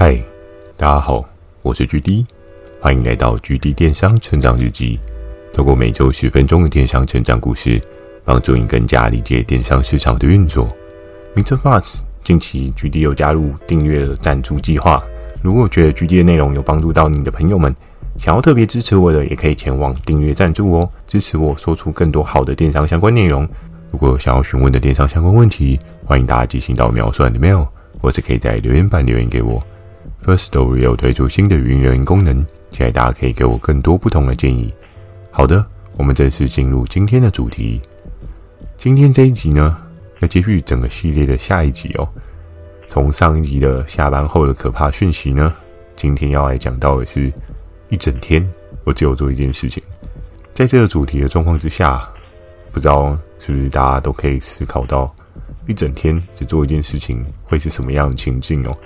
嗨，大家好，我是 GD，欢迎来到 GD 电商成长日记。透过每周十分钟的电商成长故事，帮助你更加理解电商市场的运作。Mr. Buzz，近期 GD 有加入订阅的赞助计划。如果觉得 GD 的内容有帮助到你的朋友们，想要特别支持我的，也可以前往订阅赞助哦，支持我说出更多好的电商相关内容。如果有想要询问的电商相关问题，欢迎大家寄信到描述的 mail，或是可以在留言板留言给我。Firstory 有推出新的语音留言功能，期待大家可以给我更多不同的建议。好的，我们正式进入今天的主题。今天这一集呢，要继续整个系列的下一集哦。从上一集的下班后的可怕讯息呢，今天要来讲到的是，一整天我只有做一件事情。在这个主题的状况之下，不知道是不是大家都可以思考到，一整天只做一件事情会是什么样的情境哦？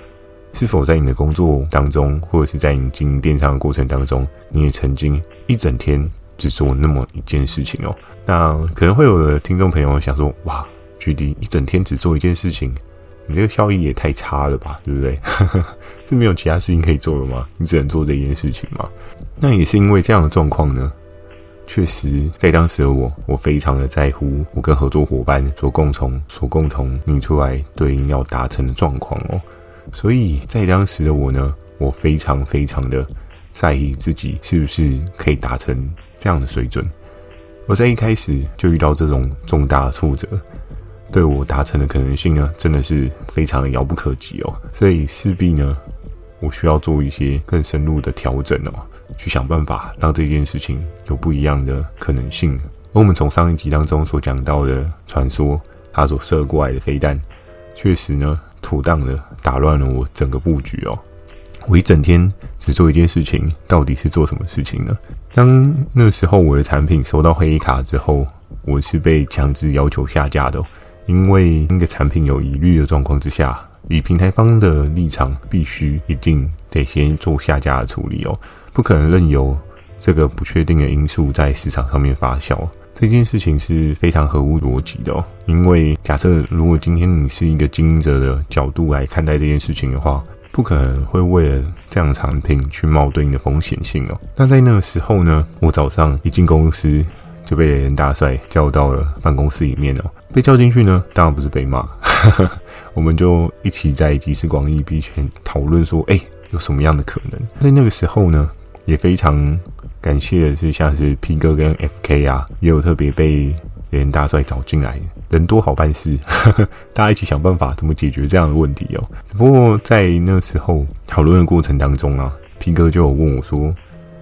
是否在你的工作当中，或者是在你经营电商的过程当中，你也曾经一整天只做那么一件事情哦？那可能会有的听众朋友想说：“哇，GD 一整天只做一件事情，你这个效益也太差了吧，对不对？是没有其他事情可以做了吗？你只能做这件事情吗？”那也是因为这样的状况呢，确实在当时的我，我非常的在乎我跟合作伙伴所共同所共同拟出来对应要达成的状况哦。所以在当时的我呢，我非常非常的在意自己是不是可以达成这样的水准。我在一开始就遇到这种重大挫折，对我达成的可能性呢，真的是非常的遥不可及哦。所以势必呢，我需要做一些更深入的调整哦，去想办法让这件事情有不一样的可能性。而我们从上一集当中所讲到的传说，它所射过来的飞弹，确实呢。妥当的打乱了我整个布局哦！我一整天只做一件事情，到底是做什么事情呢？当那时候我的产品收到黑卡之后，我是被强制要求下架的哦，因为那个产品有疑虑的状况之下，以平台方的立场，必须一定得先做下架的处理哦，不可能任由这个不确定的因素在市场上面发酵。这件事情是非常合乎逻辑的哦，因为假设如果今天你是一个经营者的角度来看待这件事情的话，不可能会为了这样的产品去冒对应的风险性哦。那在那个时候呢，我早上一进公司就被人大帅叫到了办公室里面哦。被叫进去呢，当然不是被骂，我们就一起在集思广益，并且讨论说，哎，有什么样的可能？在那个时候呢，也非常。感谢的是，像是 P 哥跟 FK 啊，也有特别被雷人大帅找进来，人多好办事，大家一起想办法怎么解决这样的问题哦。不过在那时候讨论的过程当中啊，P 哥就有问我说：“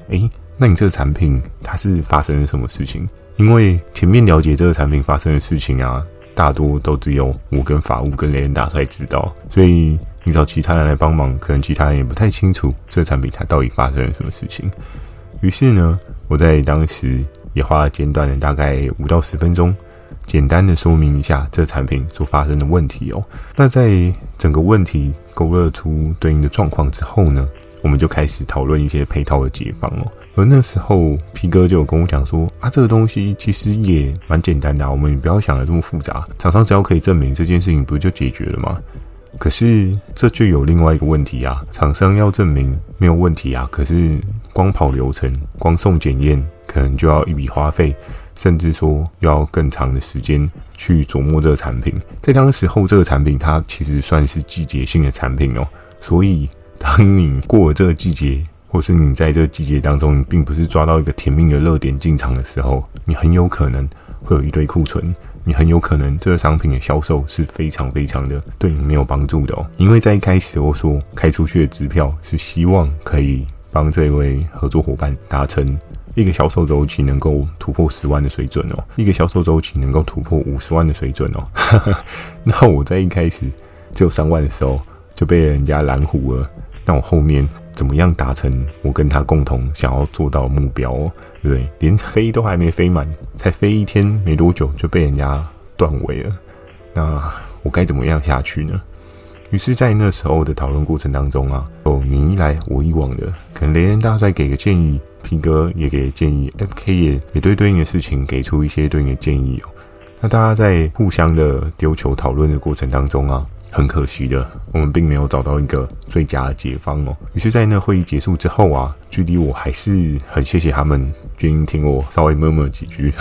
诶，那你这个产品它是发生了什么事情？因为前面了解这个产品发生的事情啊，大多都只有我跟法务跟雷人大帅知道，所以你找其他人来帮忙，可能其他人也不太清楚这个产品它到底发生了什么事情。”于是呢，我在当时也花了简短的大概五到十分钟，简单的说明一下这产品所发生的问题哦。那在整个问题勾勒出对应的状况之后呢，我们就开始讨论一些配套的解方哦。而那时候皮哥就有跟我讲说啊，这个东西其实也蛮简单的，我们不要想的这么复杂，厂商只要可以证明这件事情，不就解决了吗？可是这就有另外一个问题啊，厂商要证明没有问题啊，可是光跑流程、光送检验，可能就要一笔花费，甚至说要更长的时间去琢磨这个产品。在当时候，这个产品它其实算是季节性的产品哦，所以当你过了这个季节，或是你在这个季节当中，你并不是抓到一个甜蜜的热点进场的时候，你很有可能会有一堆库存。你很有可能这个商品的销售是非常非常的对你没有帮助的哦，因为在一开始我说开出去的支票是希望可以帮这位合作伙伴达成一个销售周期能够突破十万的水准哦，一个销售周期能够突破五十万的水准哦。那我在一开始只有三万的时候就被人家拦胡了，那我后面怎么样达成我跟他共同想要做到的目标哦？对，连飞都还没飞满，才飞一天没多久就被人家断尾了。那我该怎么样下去呢？于是，在那时候的讨论过程当中啊，哦，你一来我一往的，可能雷人大帅给个建议，P 哥也给建议，FK 也也对对应的事情给出一些对应的建议哦。那大家在互相的丢球讨论的过程当中啊，很可惜的，我们并没有找到一个最佳的解方哦。于是，在那会议结束之后啊，距离我还是很谢谢他们愿意听我稍微 murmur 几句，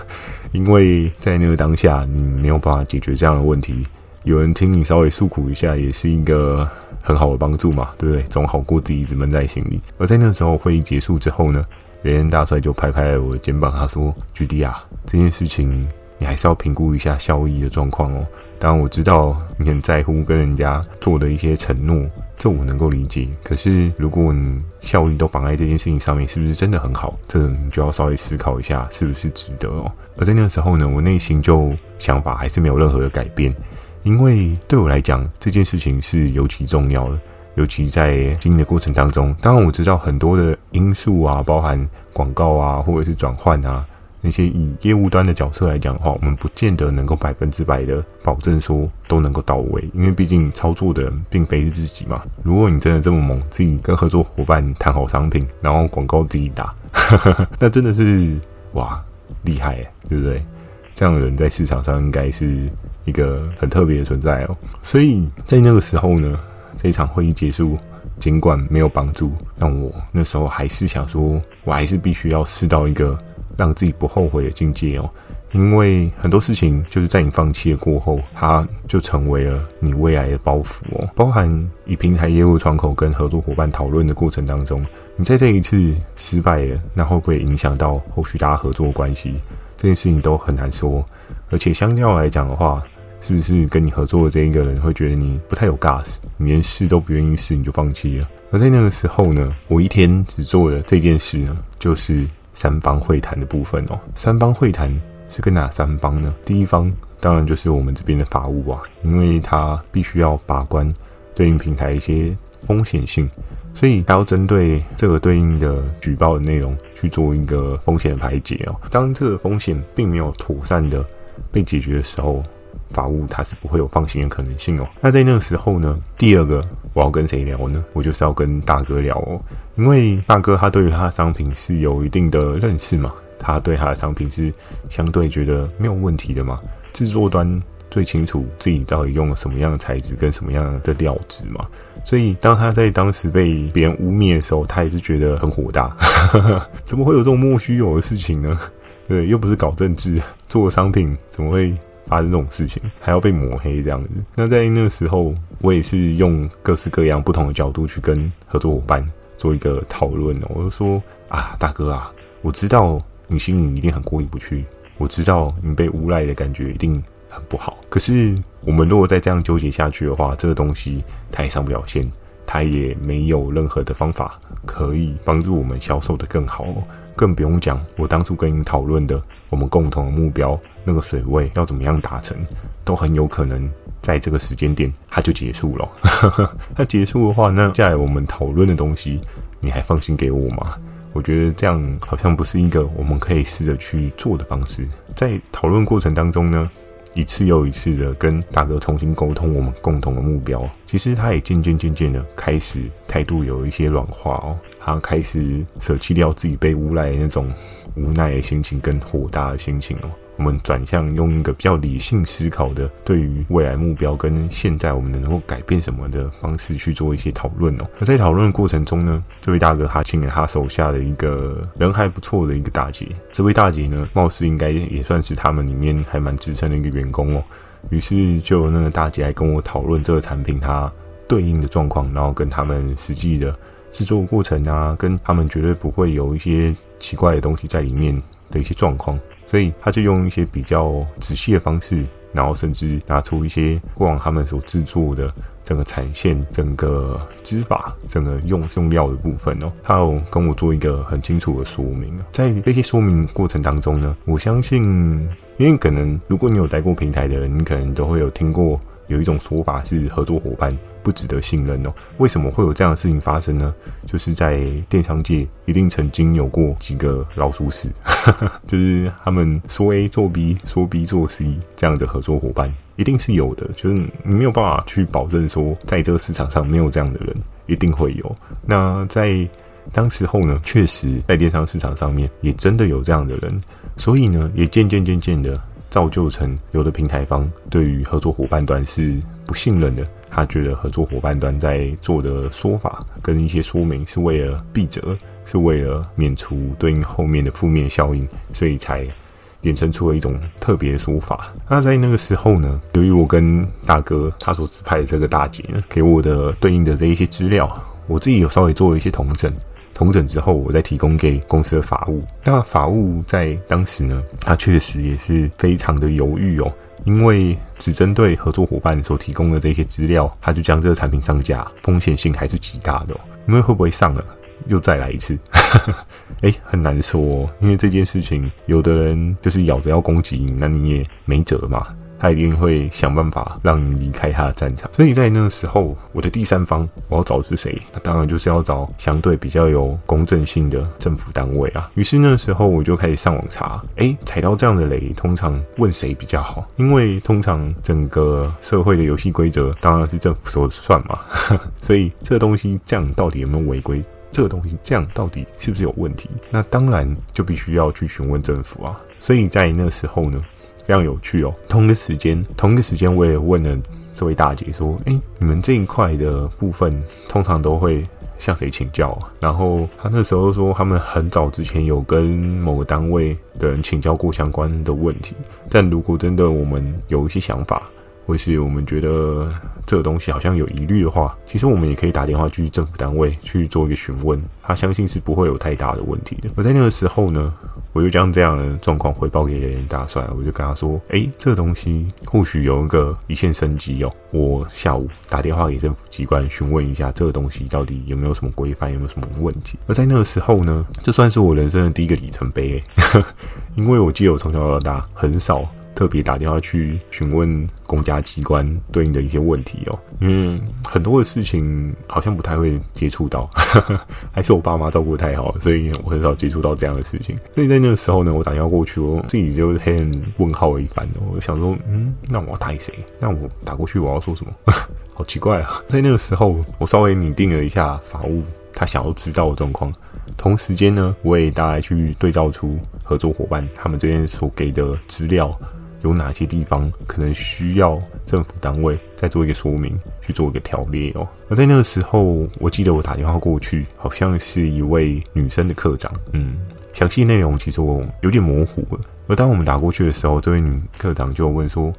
因为在那个当下，你没有办法解决这样的问题，有人听你稍微诉苦一下，也是一个很好的帮助嘛，对不对？总好过自己一直闷在心里。而在那时候会议结束之后呢，雷恩大帅就拍拍我的肩膀，他说距离啊，这件事情你还是要评估一下效益的状况哦。”当然我知道你很在乎跟人家做的一些承诺，这我能够理解。可是如果你效率都绑在这件事情上面，是不是真的很好？这你就要稍微思考一下，是不是值得哦。而在那个时候呢，我内心就想法还是没有任何的改变，因为对我来讲，这件事情是尤其重要的，尤其在经营的过程当中。当然我知道很多的因素啊，包含广告啊，或者是转换啊。那些以业务端的角色来讲的话，我们不见得能够百分之百的保证说都能够到位，因为毕竟操作的人并非是自己嘛。如果你真的这么猛，自己跟合作伙伴谈好商品，然后广告自己打，那真的是哇厉害，对不对？这样的人在市场上应该是一个很特别的存在哦。所以在那个时候呢，这一场会议结束，尽管没有帮助，但我那时候还是想说，我还是必须要试到一个。让自己不后悔的境界哦，因为很多事情就是在你放弃了过后，它就成为了你未来的包袱哦。包含以平台业务窗口跟合作伙伴讨论的过程当中，你在这一次失败了，那会不会影响到后续大家合作关系？这件事情都很难说。而且相较来讲的话，是不是跟你合作的这一个人会觉得你不太有 gas，你连试都不愿意试，你就放弃了？而在那个时候呢，我一天只做了这件事呢，就是。三方会谈的部分哦，三方会谈是跟哪三方呢？第一方当然就是我们这边的法务啊，因为他必须要把关对应平台一些风险性，所以他要针对这个对应的举报的内容去做一个风险的排解哦。当这个风险并没有妥善的被解决的时候，法务他是不会有放行的可能性哦。那在那个时候呢，第二个我要跟谁聊呢？我就是要跟大哥聊哦，因为大哥他对于他的商品是有一定的认识嘛，他对他的商品是相对觉得没有问题的嘛。制作端最清楚自己到底用了什么样的材质跟什么样的料子嘛，所以当他在当时被别人污蔑的时候，他也是觉得很火大，怎么会有这种莫须有的事情呢？对，又不是搞政治，做商品怎么会？发生这种事情还要被抹黑这样子，那在那个时候，我也是用各式各样不同的角度去跟合作伙伴做一个讨论。我就说啊，大哥啊，我知道你心里一定很过意不去，我知道你被诬赖的感觉一定很不好。可是我们如果再这样纠结下去的话，这个东西它也上不了线，它也没有任何的方法可以帮助我们销售的更好。更不用讲，我当初跟你讨论的我们共同的目标，那个水位要怎么样达成，都很有可能在这个时间点它就结束了。那结束的话，那接下来我们讨论的东西，你还放心给我吗？我觉得这样好像不是一个我们可以试着去做的方式。在讨论过程当中呢，一次又一次的跟大哥重新沟通我们共同的目标，其实他也渐渐渐渐的开始态度有一些软化哦。他开始舍弃掉自己被诬赖的那种无奈的心情跟火大的心情哦，我们转向用一个比较理性思考的，对于未来目标跟现在我们能够改变什么的方式去做一些讨论哦。那在讨论的过程中呢，这位大哥他请了他手下的一个人还不错的一个大姐，这位大姐呢，貌似应该也算是他们里面还蛮资深的一个员工哦。于是就那个大姐来跟我讨论这个产品它对应的状况，然后跟他们实际的。制作过程啊，跟他们绝对不会有一些奇怪的东西在里面的一些状况，所以他就用一些比较仔细的方式，然后甚至拿出一些过往他们所制作的整个产线、整个织法、整个用用料的部分哦，他有跟我做一个很清楚的说明。在这些说明过程当中呢，我相信，因为可能如果你有待过平台的人，你可能都会有听过。有一种说法是合作伙伴不值得信任哦。为什么会有这样的事情发生呢？就是在电商界一定曾经有过几个老鼠屎，就是他们说 A 做 B，说 B 做 C 这样的合作伙伴一定是有的。就是你没有办法去保证说，在这个市场上没有这样的人，一定会有。那在当时候呢，确实在电商市场上面也真的有这样的人，所以呢，也渐渐渐渐的。造就成有的平台方对于合作伙伴端是不信任的。他觉得合作伙伴端在做的说法跟一些说明是为了避责，是为了免除对应后面的负面效应，所以才衍生出了一种特别的说法。那在那个时候呢，由于我跟大哥他所指派的这个大姐呢，给我的对应的这一些资料，我自己有稍微做了一些统整。重整之后，我再提供给公司的法务。那法务在当时呢，他确实也是非常的犹豫哦，因为只针对合作伙伴所提供的这些资料，他就将这个产品上架，风险性还是极大的哦。因为会不会上了，又再来一次？哎，很难说哦，因为这件事情，有的人就是咬着要攻击你，那你也没辙嘛。他一定会想办法让你离开他的战场，所以在那个时候，我的第三方我要找的是谁？那当然就是要找相对比较有公正性的政府单位啊。于是那时候我就开始上网查，诶，踩到这样的雷，通常问谁比较好？因为通常整个社会的游戏规则当然是政府说了算嘛，所以这个东西这样到底有没有违规？这个东西这样到底是不是有问题？那当然就必须要去询问政府啊。所以在那时候呢。非常有趣哦！同一个时间，同一个时间，我也问了这位大姐说：“诶，你们这一块的部分，通常都会向谁请教啊？”然后她那时候说，他们很早之前有跟某个单位的人请教过相关的问题，但如果真的我们有一些想法，或是我们觉得这个东西好像有疑虑的话，其实我们也可以打电话去政府单位去做一个询问，他相信是不会有太大的问题的。而在那个时候呢，我就将这样的状况回报给连连大帅，我就跟他说：“诶，这个东西或许有一个一线生机哦，我下午打电话给政府机关询问一下，这个东西到底有没有什么规范，有没有什么问题。”而在那个时候呢，这算是我人生的第一个里程碑，因为我记得我从小到大很少。特别打电话去询问公家机关对应的一些问题哦，因为很多的事情好像不太会接触到，还是我爸妈照顾得太好，所以我很少接触到这样的事情。所以在那个时候呢，我打电话过去，我自己就黑人问号了一番。我想说，嗯，那我要打给谁？那我打过去我要说什么？好奇怪啊！在那个时候，我稍微拟定了一下法务他想要知道的状况，同时间呢，我也大概去对照出合作伙伴他们这边所给的资料。有哪些地方可能需要政府单位再做一个说明，去做一个条列哦？而在那个时候，我记得我打电话过去，好像是一位女生的课长，嗯，详细内容其实我有点模糊了。而当我们打过去的时候，这位女课长就问说：“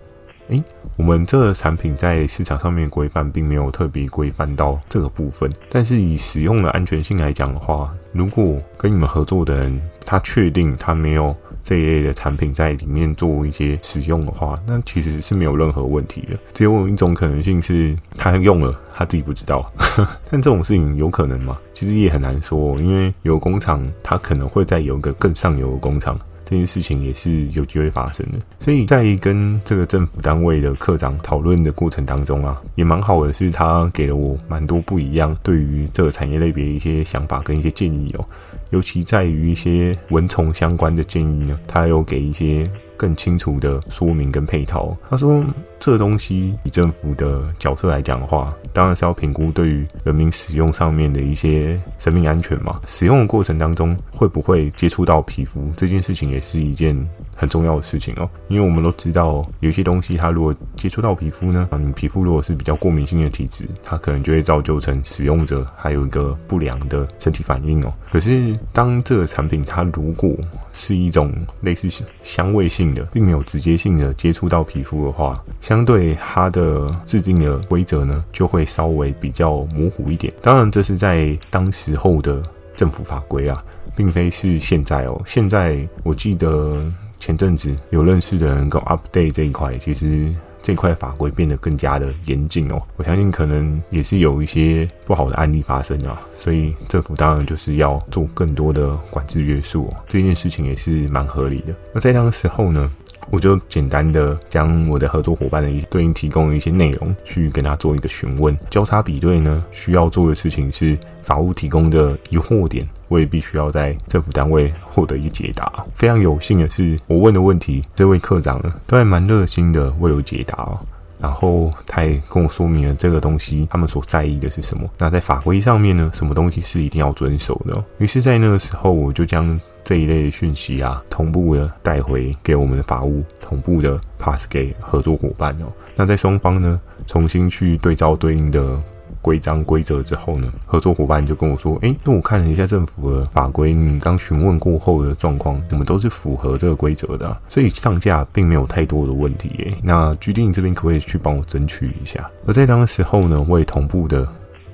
诶，我们这个产品在市场上面规范并没有特别规范到这个部分，但是以使用的安全性来讲的话，如果跟你们合作的人他确定他没有。”这一类的产品在里面做一些使用的话，那其实是没有任何问题的。只有一种可能性是他用了，他自己不知道。但这种事情有可能吗？其实也很难说，因为有工厂，他可能会再有一个更上游的工厂，这件事情也是有机会发生的。所以在跟这个政府单位的科长讨论的过程当中啊，也蛮好的，是他给了我蛮多不一样对于这个产业类别一些想法跟一些建议哦。尤其在于一些蚊虫相关的建议呢，他有给一些更清楚的说明跟配套。他说，这东西以政府的角色来讲的话，当然是要评估对于人民使用上面的一些生命安全嘛。使用的过程当中会不会接触到皮肤，这件事情也是一件很重要的事情哦。因为我们都知道，有些东西它如果接触到皮肤呢，啊，你皮肤如果是比较过敏性的体质，它可能就会造就成使用者还有一个不良的身体反应哦。可是当这个产品它如果是一种类似香味性的，并没有直接性的接触到皮肤的话，相对它的制定的规则呢，就会稍微比较模糊一点。当然，这是在当时候的政府法规啊，并非是现在哦。现在我记得前阵子有认识的人跟 update 这一块，其实。这块法规变得更加的严谨哦，我相信可能也是有一些不好的案例发生啊，所以政府当然就是要做更多的管制约束哦，这件事情也是蛮合理的。那在当时候呢，我就简单的将我的合作伙伴的一对应提供的一些内容去跟他做一个询问，交叉比对呢，需要做的事情是法务提供的疑惑点，我也必须要在政府单位获得一个解答。非常有幸的是，我问的问题，这位课长呢都还蛮热心的为我解答哦。然后他也跟我说明了这个东西他们所在意的是什么。那在法规上面呢，什么东西是一定要遵守的？于是，在那个时候，我就将。这一类的讯息啊，同步的带回给我们的法务，同步的 pass 给合作伙伴哦。那在双方呢，重新去对照对应的。规章规则之后呢，合作伙伴就跟我说：“诶，那我看了一下政府的法规，你刚询问过后的状况，我们都是符合这个规则的，所以上架并没有太多的问题。诶，那 GD 这边可不可以去帮我争取一下？”而在当时候呢，我也同步的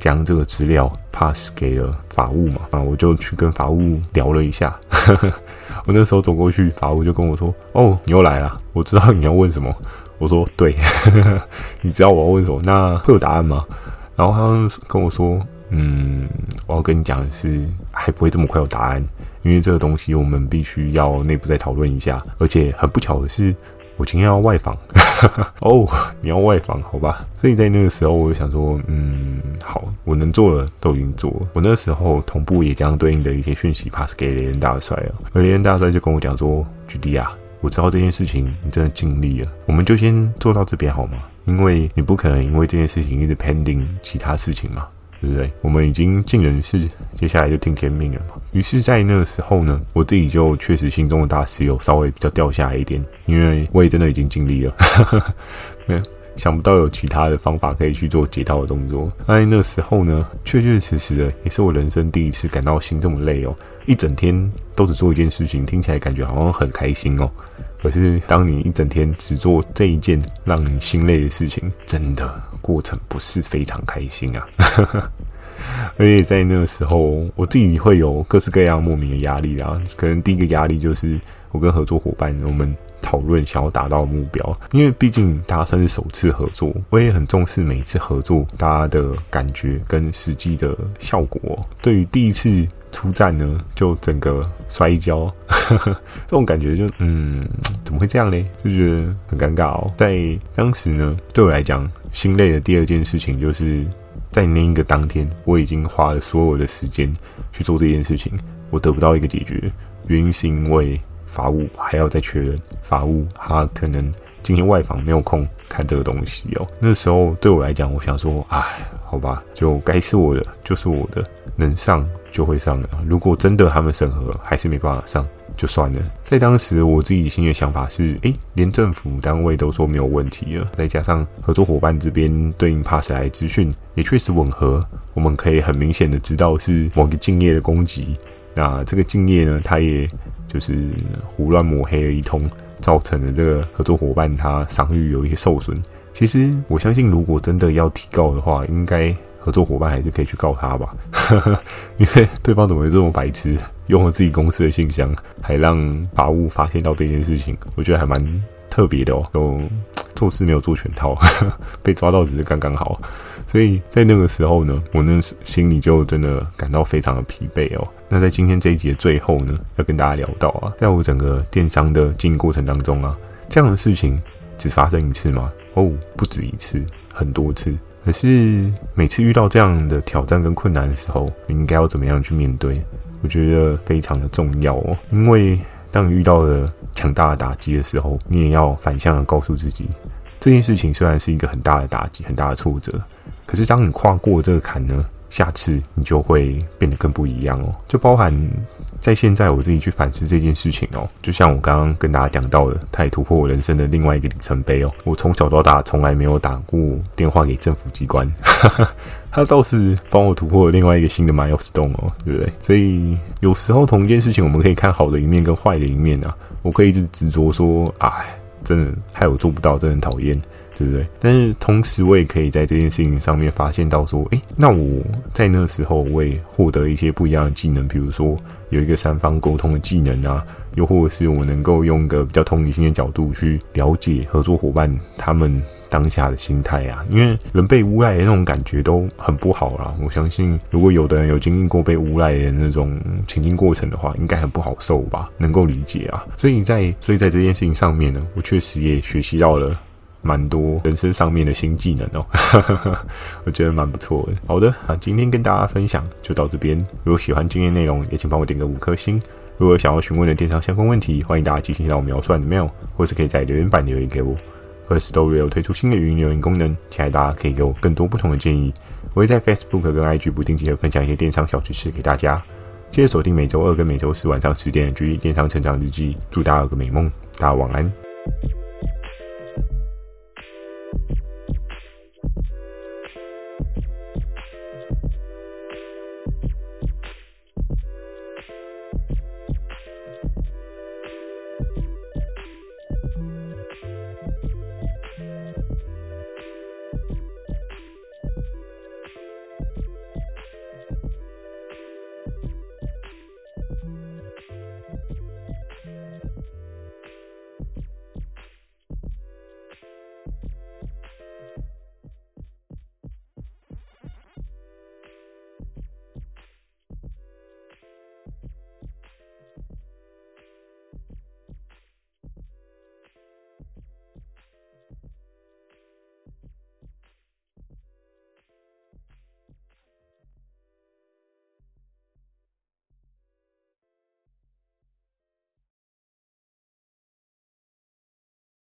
将这个资料 pass 给了法务嘛，啊，我就去跟法务聊了一下。我那时候走过去，法务就跟我说：“哦，你又来了，我知道你要问什么。”我说：“对，你知道我要问什么？那会有答案吗？”然后他跟我说：“嗯，我要跟你讲的是，还不会这么快有答案，因为这个东西我们必须要内部再讨论一下。而且很不巧的是，我今天要外访。哦，你要外访，好吧？所以在那个时候，我就想说，嗯，好，我能做的都已经做了。我那时候同步也将对应的一些讯息 pass 给雷恩大帅了，而雷恩大帅就跟我讲说：‘GD 啊，我知道这件事情你真的尽力了，我们就先做到这边好吗？’”因为你不可能因为这件事情一直 pending 其他事情嘛，对不对？我们已经尽人事，接下来就听天命了嘛。于是，在那个时候呢，我自己就确实心中的大石有稍微比较掉下来一点，因为我也真的已经尽力了，没有想不到有其他的方法可以去做解套的动作。那那时候呢，确确实实的也是我人生第一次感到心这么累哦，一整天都只做一件事情，听起来感觉好像很开心哦。可是，当你一整天只做这一件让你心累的事情，真的过程不是非常开心啊！而且在那个时候，我自己会有各式各样莫名的压力啊。可能第一个压力就是我跟合作伙伴我们讨论想要达到目标，因为毕竟大家算是首次合作，我也很重视每一次合作大家的感觉跟实际的效果。对于第一次。出战呢，就整个摔跤，呵呵，这种感觉就嗯，怎么会这样嘞？就觉得很尴尬哦。在当时呢，对我来讲，心累的第二件事情，就是在那一个当天，我已经花了所有的时间去做这件事情，我得不到一个解决，原因是因为法务还要再确认，法务他可能今天外访没有空看这个东西哦。那时候对我来讲，我想说，哎，好吧，就该是我的就是我的，能上。就会上了。如果真的他们审核还是没办法上，就算了。在当时，我自己心里的想法是：诶，连政府单位都说没有问题了，再加上合作伙伴这边对应 pass 来资讯也确实吻合，我们可以很明显的知道是某个敬业的攻击。那这个敬业呢，他也就是胡乱抹黑了一通，造成了这个合作伙伴他商誉有一些受损。其实我相信，如果真的要提告的话，应该。合作伙伴还是可以去告他吧，因为对方怎么会这么白痴，用了自己公司的信箱，还让法务发现到这件事情，我觉得还蛮特别的哦。都做事没有做全套，被抓到只是刚刚好。所以在那个时候呢，我那心里就真的感到非常的疲惫哦。那在今天这一集的最后呢，要跟大家聊到啊，在我整个电商的经营过程当中啊，这样的事情只发生一次吗？哦，不止一次，很多次。可是每次遇到这样的挑战跟困难的时候，你应该要怎么样去面对？我觉得非常的重要哦。因为当你遇到了强大的打击的时候，你也要反向的告诉自己，这件事情虽然是一个很大的打击、很大的挫折，可是当你跨过这个坎呢，下次你就会变得更不一样哦。就包含。在现在，我自己去反思这件事情哦，就像我刚刚跟大家讲到的，它也突破我人生的另外一个里程碑哦。我从小到大从来没有打过电话给政府机关，他倒是帮我突破了另外一个新的 milestone 哦，对不对？所以有时候同一件事情，我们可以看好的一面跟坏的一面啊。我可以一直执着说，哎，真的害我做不到，真的很讨厌。对不对？但是同时，我也可以在这件事情上面发现到说，诶，那我在那时候我也获得一些不一样的技能，比如说有一个三方沟通的技能啊，又或者是我能够用一个比较同理心的角度去了解合作伙伴他们当下的心态啊，因为人被诬赖的那种感觉都很不好啦。我相信，如果有的人有经历过被诬赖的那种情境过程的话，应该很不好受吧？能够理解啊。所以在所以在这件事情上面呢，我确实也学习到了。蛮多人生上面的新技能哦，我觉得蛮不错的。好的，啊今天跟大家分享就到这边。如果喜欢今天内容，也请帮我点个五颗星。如果想要询问的电商相关问题，欢迎大家寄信到我描述的 mail，或是可以在留言板留言给我。Firstory 有推出新的语音留言功能，期待大家可以给我更多不同的建议。我会在 Facebook 跟 IG 不定期的分享一些电商小知识给大家。记得锁定每周二跟每周四晚上十点的《G 电商成长日记》，祝大家有个美梦，大家晚安。